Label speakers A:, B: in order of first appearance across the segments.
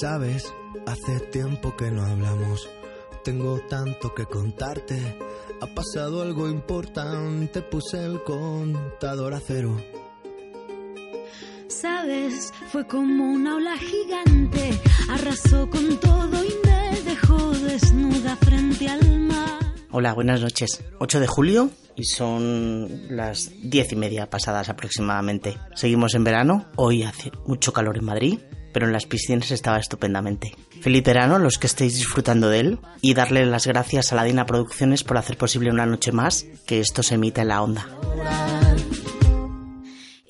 A: Sabes, hace tiempo que no hablamos. Tengo tanto que contarte. Ha pasado algo importante, puse el contador a cero.
B: Sabes, fue como una ola gigante, arrasó con todo y me dejó desnuda frente al mar.
C: Hola, buenas noches. 8 de julio y son las diez y media pasadas aproximadamente. Seguimos en verano, hoy hace mucho calor en Madrid, pero en las piscinas estaba estupendamente. Feliz verano los que estéis disfrutando de él y darle las gracias a la Dina Producciones por hacer posible una noche más que esto se emita en la onda.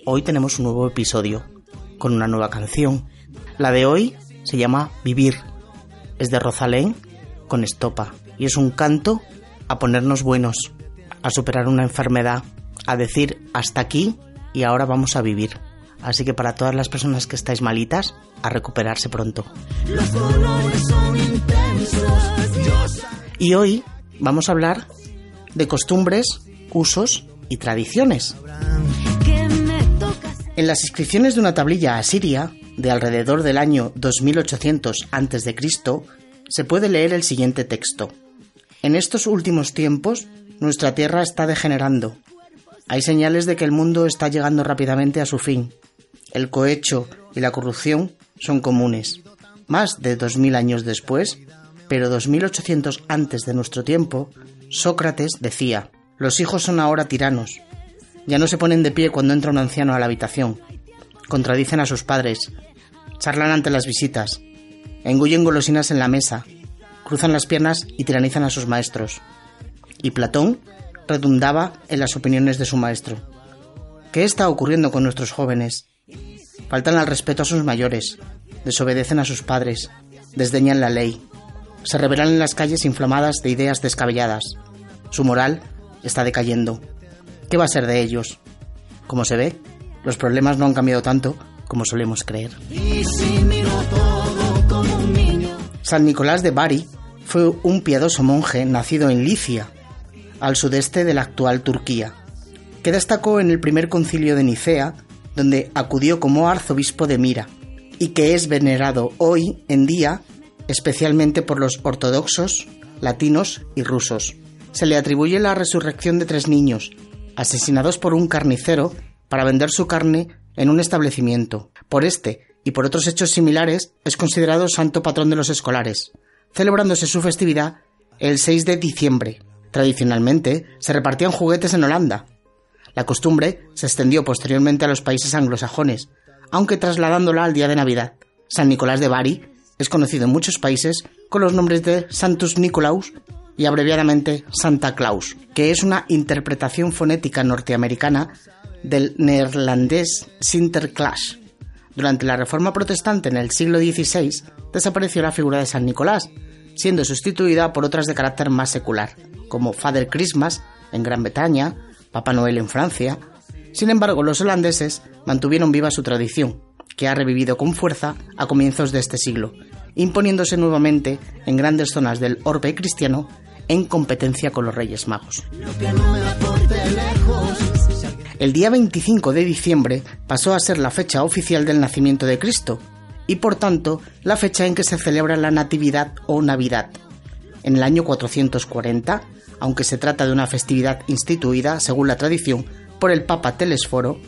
C: Hoy tenemos un nuevo episodio con una nueva canción. La de hoy se llama Vivir. Es de Rosalén con estopa y es un canto a ponernos buenos, a superar una enfermedad, a decir hasta aquí y ahora vamos a vivir. Así que para todas las personas que estáis malitas, a recuperarse pronto. Y hoy vamos a hablar de costumbres, usos y tradiciones. En las inscripciones de una tablilla asiria de alrededor del año 2800 a.C., se puede leer el siguiente texto. En estos últimos tiempos, nuestra tierra está degenerando. Hay señales de que el mundo está llegando rápidamente a su fin. El cohecho y la corrupción son comunes. Más de dos mil años después, pero 2800 antes de nuestro tiempo, Sócrates decía, los hijos son ahora tiranos. Ya no se ponen de pie cuando entra un anciano a la habitación. Contradicen a sus padres. Charlan ante las visitas. Engullen golosinas en la mesa cruzan las piernas y tiranizan a sus maestros. Y Platón redundaba en las opiniones de su maestro. ¿Qué está ocurriendo con nuestros jóvenes? Faltan al respeto a sus mayores, desobedecen a sus padres, desdeñan la ley, se revelan en las calles inflamadas de ideas descabelladas. Su moral está decayendo. ¿Qué va a ser de ellos? Como se ve, los problemas no han cambiado tanto como solemos creer. San Nicolás de Bari fue un piadoso monje nacido en Licia, al sudeste de la actual Turquía, que destacó en el primer concilio de Nicea, donde acudió como arzobispo de Mira, y que es venerado hoy en día especialmente por los ortodoxos, latinos y rusos. Se le atribuye la resurrección de tres niños, asesinados por un carnicero para vender su carne en un establecimiento. Por este y por otros hechos similares es considerado santo patrón de los escolares, celebrándose su festividad el 6 de diciembre. Tradicionalmente se repartían juguetes en Holanda. La costumbre se extendió posteriormente a los países anglosajones, aunque trasladándola al día de Navidad. San Nicolás de Bari es conocido en muchos países con los nombres de Santus Nicolaus y abreviadamente Santa Claus, que es una interpretación fonética norteamericana del neerlandés Sinterklaas. Durante la Reforma Protestante en el siglo XVI desapareció la figura de San Nicolás, siendo sustituida por otras de carácter más secular, como Father Christmas en Gran Bretaña, Papá Noel en Francia. Sin embargo, los holandeses mantuvieron viva su tradición, que ha revivido con fuerza a comienzos de este siglo, imponiéndose nuevamente en grandes zonas del orbe cristiano en competencia con los Reyes Magos. El día 25 de diciembre pasó a ser la fecha oficial del nacimiento de Cristo, y por tanto la fecha en que se celebra la Natividad o Navidad. En el año 440, aunque se trata de una festividad instituida, según la tradición, por el Papa Telesforo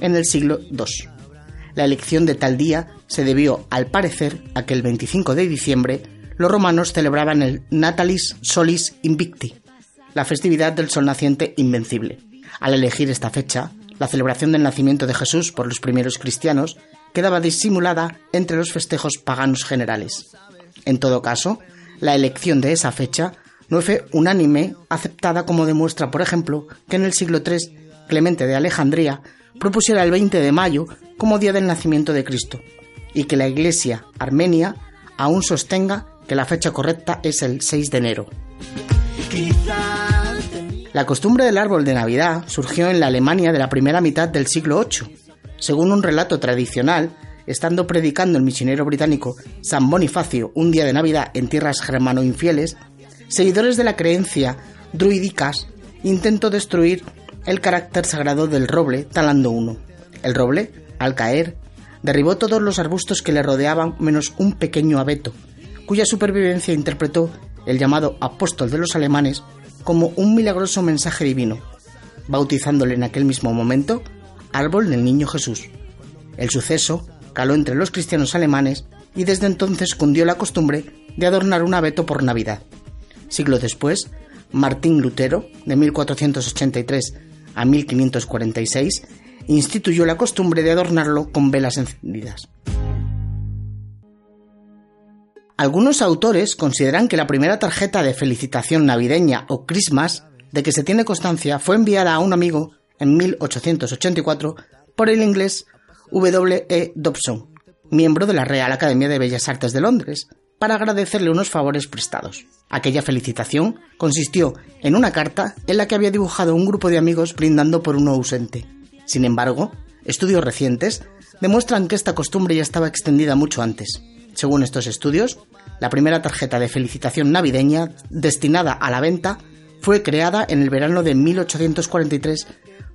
C: en el siglo II. La elección de tal día se debió, al parecer, a que el 25 de diciembre los romanos celebraban el Natalis Solis Invicti, la festividad del sol naciente invencible. Al elegir esta fecha, la celebración del nacimiento de Jesús por los primeros cristianos quedaba disimulada entre los festejos paganos generales. En todo caso, la elección de esa fecha no fue unánime, aceptada como demuestra, por ejemplo, que en el siglo III Clemente de Alejandría propusiera el 20 de mayo como día del nacimiento de Cristo, y que la Iglesia armenia aún sostenga que la fecha correcta es el 6 de enero. La costumbre del árbol de Navidad surgió en la Alemania de la primera mitad del siglo VIII, según un relato tradicional, estando predicando el misionero británico San Bonifacio un día de Navidad en tierras germano-infieles, seguidores de la creencia druídicas intentó destruir el carácter sagrado del roble talando uno. El roble, al caer, Derribó todos los arbustos que le rodeaban menos un pequeño abeto, cuya supervivencia interpretó el llamado apóstol de los alemanes como un milagroso mensaje divino, bautizándole en aquel mismo momento árbol del niño Jesús. El suceso caló entre los cristianos alemanes y desde entonces cundió la costumbre de adornar un abeto por Navidad. Siglo después, Martín Lutero, de 1483 a 1546, instituyó la costumbre de adornarlo con velas encendidas. Algunos autores consideran que la primera tarjeta de felicitación navideña o Christmas de que se tiene constancia fue enviada a un amigo en 1884 por el inglés W. E. Dobson, miembro de la Real Academia de Bellas Artes de Londres, para agradecerle unos favores prestados. Aquella felicitación consistió en una carta en la que había dibujado un grupo de amigos brindando por uno ausente. Sin embargo, estudios recientes demuestran que esta costumbre ya estaba extendida mucho antes. Según estos estudios, la primera tarjeta de felicitación navideña destinada a la venta fue creada en el verano de 1843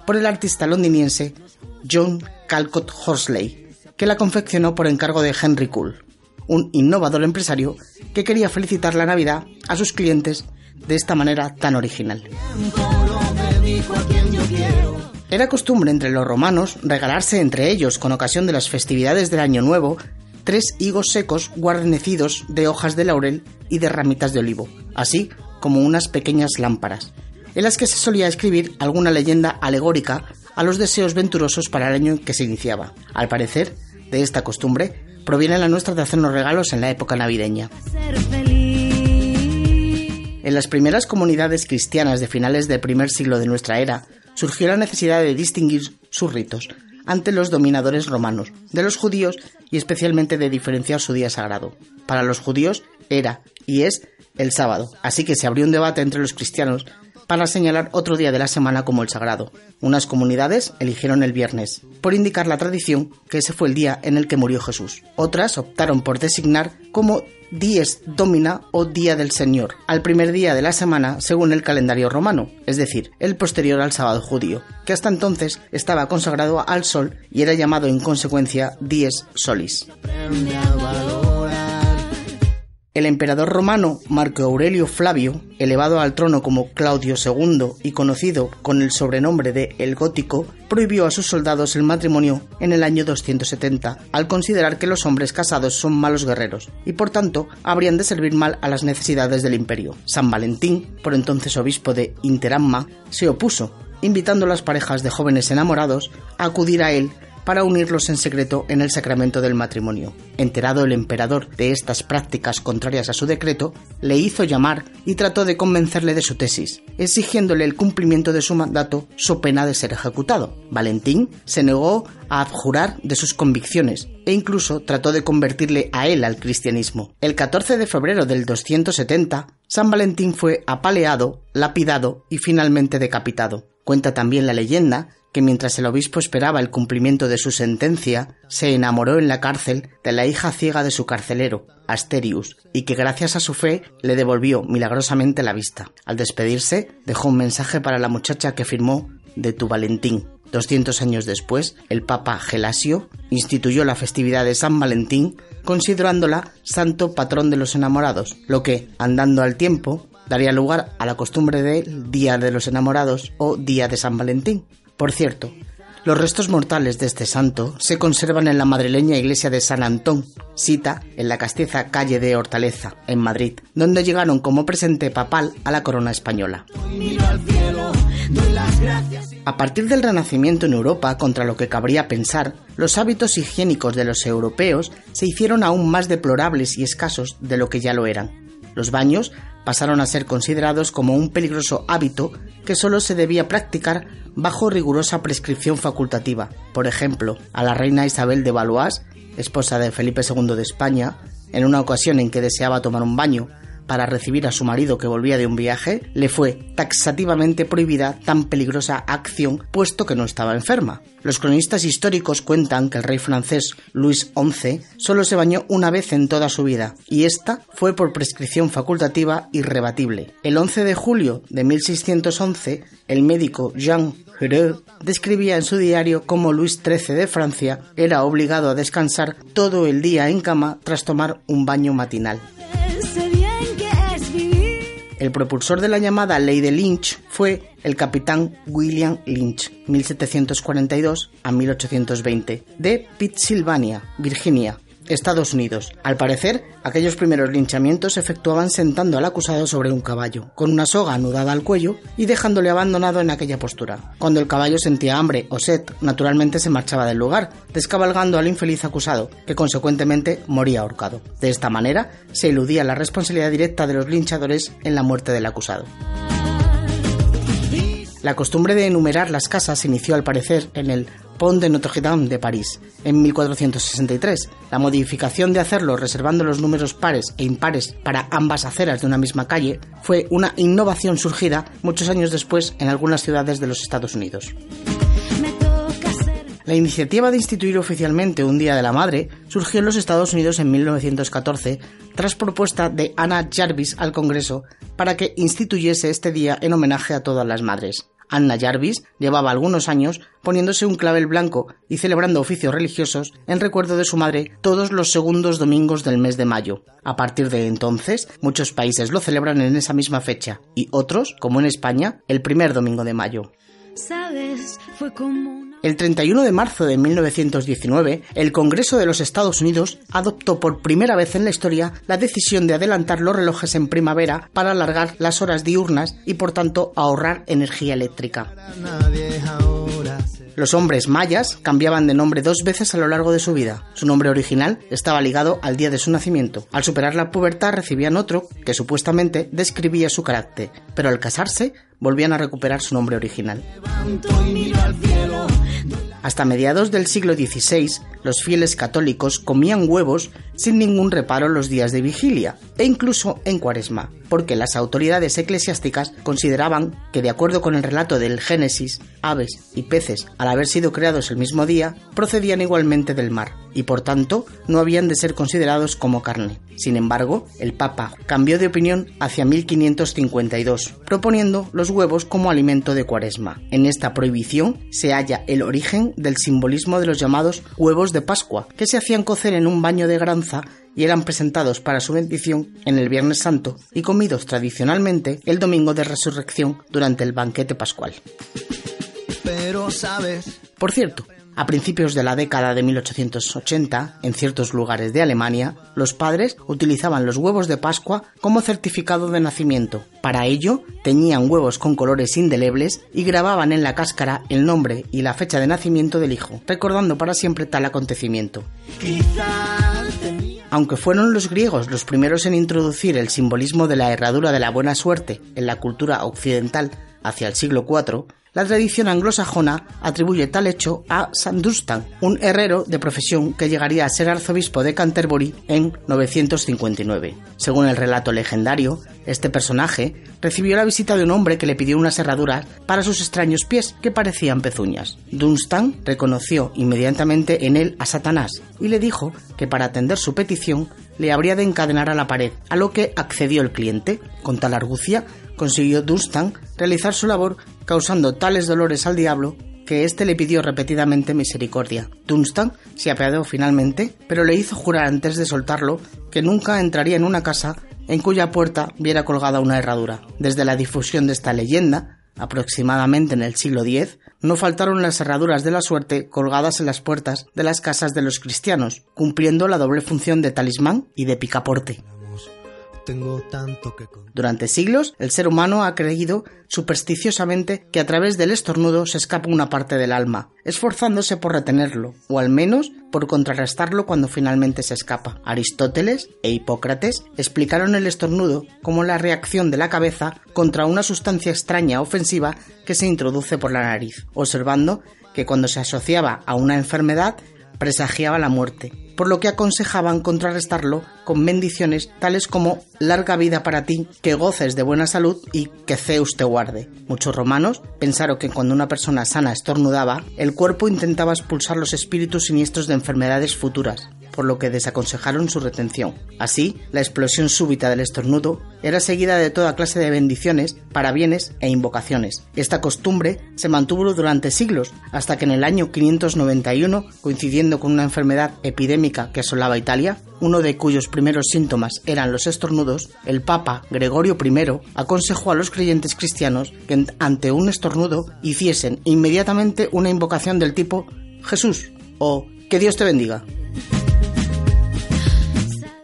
C: por el artista londinense John Calcott Horsley, que la confeccionó por encargo de Henry Cool, un innovador empresario que quería felicitar la Navidad a sus clientes de esta manera tan original. Era costumbre entre los romanos regalarse entre ellos, con ocasión de las festividades del Año Nuevo, tres higos secos guarnecidos de hojas de laurel y de ramitas de olivo, así como unas pequeñas lámparas, en las que se solía escribir alguna leyenda alegórica a los deseos venturosos para el año en que se iniciaba. Al parecer, de esta costumbre proviene la nuestra de hacernos regalos en la época navideña. En las primeras comunidades cristianas de finales del primer siglo de nuestra era, surgió la necesidad de distinguir sus ritos ante los dominadores romanos, de los judíos y especialmente de diferenciar su día sagrado. Para los judíos era y es el sábado, así que se abrió un debate entre los cristianos para señalar otro día de la semana como el sagrado. Unas comunidades eligieron el viernes, por indicar la tradición que ese fue el día en el que murió Jesús. Otras optaron por designar como Dies Domina o Día del Señor, al primer día de la semana según el calendario romano, es decir, el posterior al sábado judío, que hasta entonces estaba consagrado al sol y era llamado en consecuencia Dies Solis. El emperador romano Marco Aurelio Flavio, elevado al trono como Claudio II y conocido con el sobrenombre de El Gótico, prohibió a sus soldados el matrimonio en el año 270, al considerar que los hombres casados son malos guerreros y por tanto habrían de servir mal a las necesidades del imperio. San Valentín, por entonces obispo de Interamma, se opuso, invitando a las parejas de jóvenes enamorados a acudir a él para unirlos en secreto en el sacramento del matrimonio. Enterado el emperador de estas prácticas contrarias a su decreto, le hizo llamar y trató de convencerle de su tesis, exigiéndole el cumplimiento de su mandato so pena de ser ejecutado. Valentín se negó a abjurar de sus convicciones e incluso trató de convertirle a él al cristianismo. El 14 de febrero del 270, San Valentín fue apaleado, lapidado y finalmente decapitado. Cuenta también la leyenda que mientras el obispo esperaba el cumplimiento de su sentencia, se enamoró en la cárcel de la hija ciega de su carcelero, Asterius, y que gracias a su fe le devolvió milagrosamente la vista. Al despedirse, dejó un mensaje para la muchacha que firmó de tu Valentín. 200 años después, el Papa Gelasio instituyó la festividad de San Valentín considerándola santo patrón de los enamorados, lo que, andando al tiempo, daría lugar a la costumbre del Día de los Enamorados o Día de San Valentín. Por cierto, los restos mortales de este santo se conservan en la madrileña iglesia de San Antón, cita en la castiza calle de Hortaleza, en Madrid, donde llegaron como presente papal a la corona española. A partir del Renacimiento en Europa, contra lo que cabría pensar, los hábitos higiénicos de los europeos se hicieron aún más deplorables y escasos de lo que ya lo eran. Los baños pasaron a ser considerados como un peligroso hábito que solo se debía practicar bajo rigurosa prescripción facultativa. Por ejemplo, a la reina Isabel de Valois, esposa de Felipe II de España, en una ocasión en que deseaba tomar un baño para recibir a su marido que volvía de un viaje, le fue taxativamente prohibida tan peligrosa acción puesto que no estaba enferma. Los cronistas históricos cuentan que el rey francés Luis XI solo se bañó una vez en toda su vida, y esta fue por prescripción facultativa irrebatible. El 11 de julio de 1611, el médico Jean Heureux describía en su diario cómo Luis XIII de Francia era obligado a descansar todo el día en cama tras tomar un baño matinal. El propulsor de la llamada Ley de Lynch fue el capitán William Lynch, 1742 a 1820, de Pittsylvania, Virginia, Estados Unidos. Al parecer, aquellos primeros linchamientos se efectuaban sentando al acusado sobre un caballo, con una soga anudada al cuello y dejándole abandonado en aquella postura. Cuando el caballo sentía hambre o sed, naturalmente se marchaba del lugar, descabalgando al infeliz acusado, que consecuentemente moría ahorcado. De esta manera, se eludía la responsabilidad directa de los linchadores en la muerte del acusado. La costumbre de enumerar las casas inició al parecer en el Pont de Notre-Dame de París en 1463. La modificación de hacerlo reservando los números pares e impares para ambas aceras de una misma calle fue una innovación surgida muchos años después en algunas ciudades de los Estados Unidos. La iniciativa de instituir oficialmente un Día de la Madre surgió en los Estados Unidos en 1914 tras propuesta de Anna Jarvis al Congreso para que instituyese este día en homenaje a todas las madres. Anna Jarvis llevaba algunos años poniéndose un clavel blanco y celebrando oficios religiosos en recuerdo de su madre todos los segundos domingos del mes de mayo. A partir de entonces, muchos países lo celebran en esa misma fecha y otros, como en España, el primer domingo de mayo. ¿Sabes? Fue como el 31 de marzo de 1919, el Congreso de los Estados Unidos adoptó por primera vez en la historia la decisión de adelantar los relojes en primavera para alargar las horas diurnas y por tanto ahorrar energía eléctrica. Los hombres mayas cambiaban de nombre dos veces a lo largo de su vida. Su nombre original estaba ligado al día de su nacimiento. Al superar la pubertad recibían otro que supuestamente describía su carácter, pero al casarse volvían a recuperar su nombre original. Hasta mediados del siglo XVI, los fieles católicos comían huevos sin ningún reparo los días de vigilia e incluso en cuaresma, porque las autoridades eclesiásticas consideraban que, de acuerdo con el relato del Génesis, aves y peces, al haber sido creados el mismo día, procedían igualmente del mar y por tanto no habían de ser considerados como carne. Sin embargo, el Papa cambió de opinión hacia 1552, proponiendo los huevos como alimento de cuaresma. En esta prohibición se halla el origen del simbolismo de los llamados huevos de Pascua, que se hacían cocer en un baño de y eran presentados para su bendición en el Viernes Santo y comidos tradicionalmente el domingo de resurrección durante el banquete pascual. Pero sabes. Por cierto, a principios de la década de 1880, en ciertos lugares de Alemania, los padres utilizaban los huevos de Pascua como certificado de nacimiento. Para ello, teñían huevos con colores indelebles y grababan en la cáscara el nombre y la fecha de nacimiento del hijo, recordando para siempre tal acontecimiento. Aunque fueron los griegos los primeros en introducir el simbolismo de la herradura de la buena suerte en la cultura occidental hacia el siglo IV, la tradición anglosajona atribuye tal hecho a Sandustan, un herrero de profesión que llegaría a ser arzobispo de Canterbury en 959. Según el relato legendario, este personaje recibió la visita de un hombre que le pidió unas herraduras para sus extraños pies que parecían pezuñas. Dunstan reconoció inmediatamente en él a Satanás y le dijo que para atender su petición le habría de encadenar a la pared, a lo que accedió el cliente. Con tal argucia, consiguió Dunstan realizar su labor causando tales dolores al diablo que éste le pidió repetidamente misericordia. Dunstan se apiadó finalmente, pero le hizo jurar antes de soltarlo que nunca entraría en una casa en cuya puerta viera colgada una herradura. Desde la difusión de esta leyenda, aproximadamente en el siglo X, no faltaron las herraduras de la suerte colgadas en las puertas de las casas de los cristianos, cumpliendo la doble función de talismán y de picaporte. Durante siglos, el ser humano ha creído supersticiosamente que a través del estornudo se escapa una parte del alma, esforzándose por retenerlo, o al menos por contrarrestarlo cuando finalmente se escapa. Aristóteles e Hipócrates explicaron el estornudo como la reacción de la cabeza contra una sustancia extraña ofensiva que se introduce por la nariz, observando que cuando se asociaba a una enfermedad presagiaba la muerte, por lo que aconsejaban contrarrestarlo con bendiciones tales como larga vida para ti, que goces de buena salud y que Zeus te guarde. Muchos romanos pensaron que cuando una persona sana estornudaba, el cuerpo intentaba expulsar los espíritus siniestros de enfermedades futuras. Por lo que desaconsejaron su retención. Así, la explosión súbita del estornudo era seguida de toda clase de bendiciones, parabienes e invocaciones. Esta costumbre se mantuvo durante siglos, hasta que en el año 591, coincidiendo con una enfermedad epidémica que asolaba Italia, uno de cuyos primeros síntomas eran los estornudos, el Papa Gregorio I aconsejó a los creyentes cristianos que ante un estornudo hiciesen inmediatamente una invocación del tipo Jesús o que Dios te bendiga.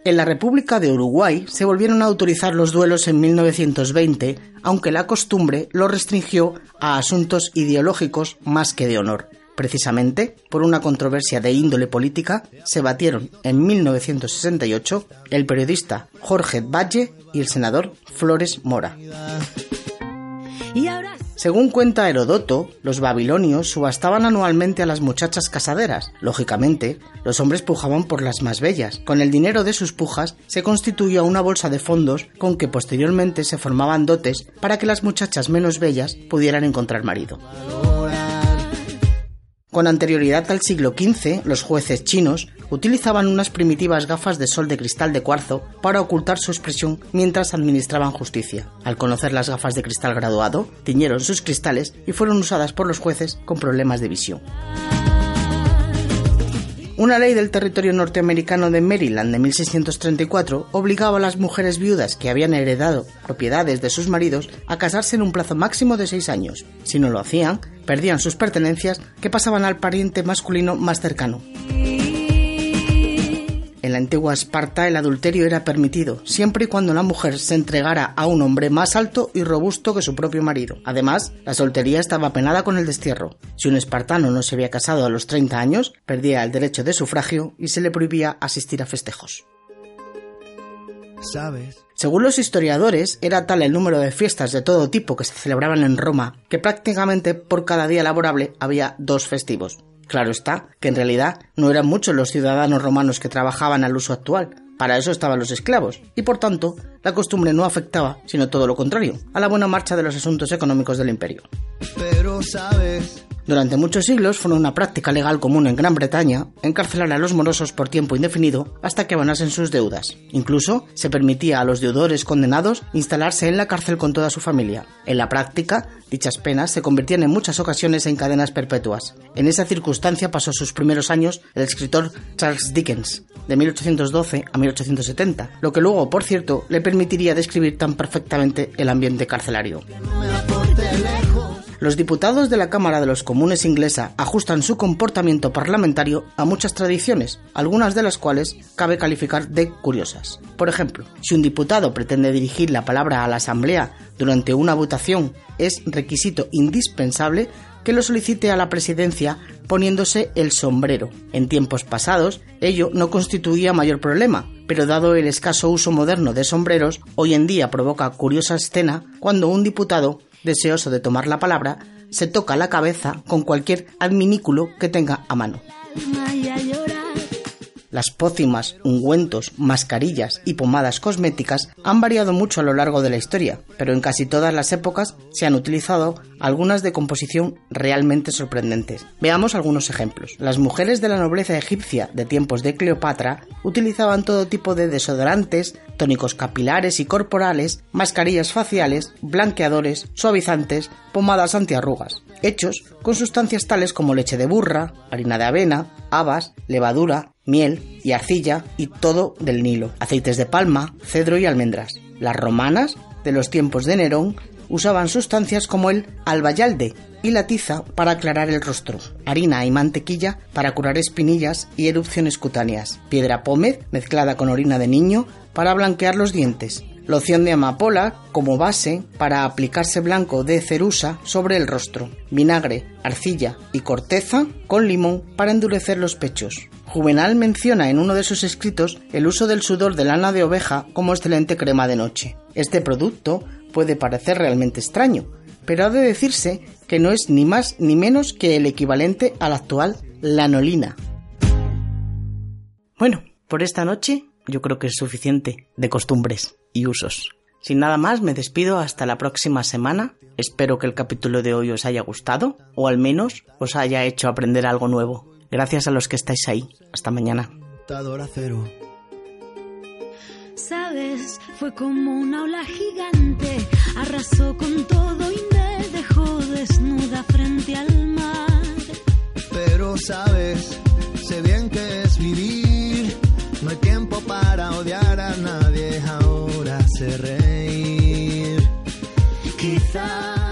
C: En la República de Uruguay se volvieron a autorizar los duelos en 1920, aunque la costumbre lo restringió a asuntos ideológicos más que de honor. Precisamente por una controversia de índole política, se batieron en 1968 el periodista Jorge Valle y el senador Flores Mora. Según cuenta Herodoto, los babilonios subastaban anualmente a las muchachas casaderas. Lógicamente, los hombres pujaban por las más bellas. Con el dinero de sus pujas se constituía una bolsa de fondos con que posteriormente se formaban dotes para que las muchachas menos bellas pudieran encontrar marido. Con anterioridad al siglo XV, los jueces chinos utilizaban unas primitivas gafas de sol de cristal de cuarzo para ocultar su expresión mientras administraban justicia. Al conocer las gafas de cristal graduado, tiñeron sus cristales y fueron usadas por los jueces con problemas de visión. Una ley del territorio norteamericano de Maryland de 1634 obligaba a las mujeres viudas que habían heredado propiedades de sus maridos a casarse en un plazo máximo de seis años. Si no lo hacían, perdían sus pertenencias que pasaban al pariente masculino más cercano. En la antigua Esparta el adulterio era permitido, siempre y cuando la mujer se entregara a un hombre más alto y robusto que su propio marido. Además, la soltería estaba penada con el destierro. Si un espartano no se había casado a los 30 años, perdía el derecho de sufragio y se le prohibía asistir a festejos.
A: ¿Sabes?
C: Según los historiadores, era tal el número de fiestas de todo tipo que se celebraban en Roma que prácticamente por cada día laborable había dos festivos. Claro está que en realidad no eran muchos los ciudadanos romanos que trabajaban al uso actual, para eso estaban los esclavos, y por tanto la costumbre no afectaba, sino todo lo contrario, a la buena marcha de los asuntos económicos del imperio.
A: Pero sabes,
C: Durante muchos siglos fue una práctica legal común en Gran Bretaña encarcelar a los morosos por tiempo indefinido hasta que abonasen sus deudas. Incluso se permitía a los deudores condenados instalarse en la cárcel con toda su familia. En la práctica, dichas penas se convertían en muchas ocasiones en cadenas perpetuas. En esa circunstancia pasó sus primeros años el escritor Charles Dickens, de 1812 a 1870, lo que luego, por cierto, le permitiría describir tan perfectamente el ambiente carcelario. Los diputados de la Cámara de los Comunes inglesa ajustan su comportamiento parlamentario a muchas tradiciones, algunas de las cuales cabe calificar de curiosas. Por ejemplo, si un diputado pretende dirigir la palabra a la Asamblea durante una votación, es requisito indispensable que lo solicite a la presidencia poniéndose el sombrero. En tiempos pasados, ello no constituía mayor problema, pero dado el escaso uso moderno de sombreros, hoy en día provoca curiosa escena cuando un diputado deseoso de tomar la palabra, se toca la cabeza con cualquier adminículo que tenga a mano. Las pócimas, ungüentos, mascarillas y pomadas cosméticas han variado mucho a lo largo de la historia, pero en casi todas las épocas se han utilizado algunas de composición realmente sorprendentes. Veamos algunos ejemplos. Las mujeres de la nobleza egipcia de tiempos de Cleopatra utilizaban todo tipo de desodorantes, tónicos capilares y corporales, mascarillas faciales, blanqueadores, suavizantes, pomadas antiarrugas, hechos con sustancias tales como leche de burra, harina de avena, habas, levadura, miel y arcilla y todo del Nilo, aceites de palma, cedro y almendras. Las romanas, de los tiempos de Nerón, usaban sustancias como el albayalde y la tiza para aclarar el rostro, harina y mantequilla para curar espinillas y erupciones cutáneas, piedra pómez mezclada con orina de niño para blanquear los dientes, loción de amapola como base para aplicarse blanco de cerusa sobre el rostro, vinagre, arcilla y corteza con limón para endurecer los pechos. Juvenal menciona en uno de sus escritos el uso del sudor de lana de oveja como excelente crema de noche. Este producto puede parecer realmente extraño, pero ha de decirse que no es ni más ni menos que el equivalente a la actual lanolina. Bueno, por esta noche yo creo que es suficiente de costumbres y usos. Sin nada más, me despido hasta la próxima semana. Espero que el capítulo de hoy os haya gustado o al menos os haya hecho aprender algo nuevo. Gracias a los que estáis ahí. Hasta mañana
A: hace reír. Quizás.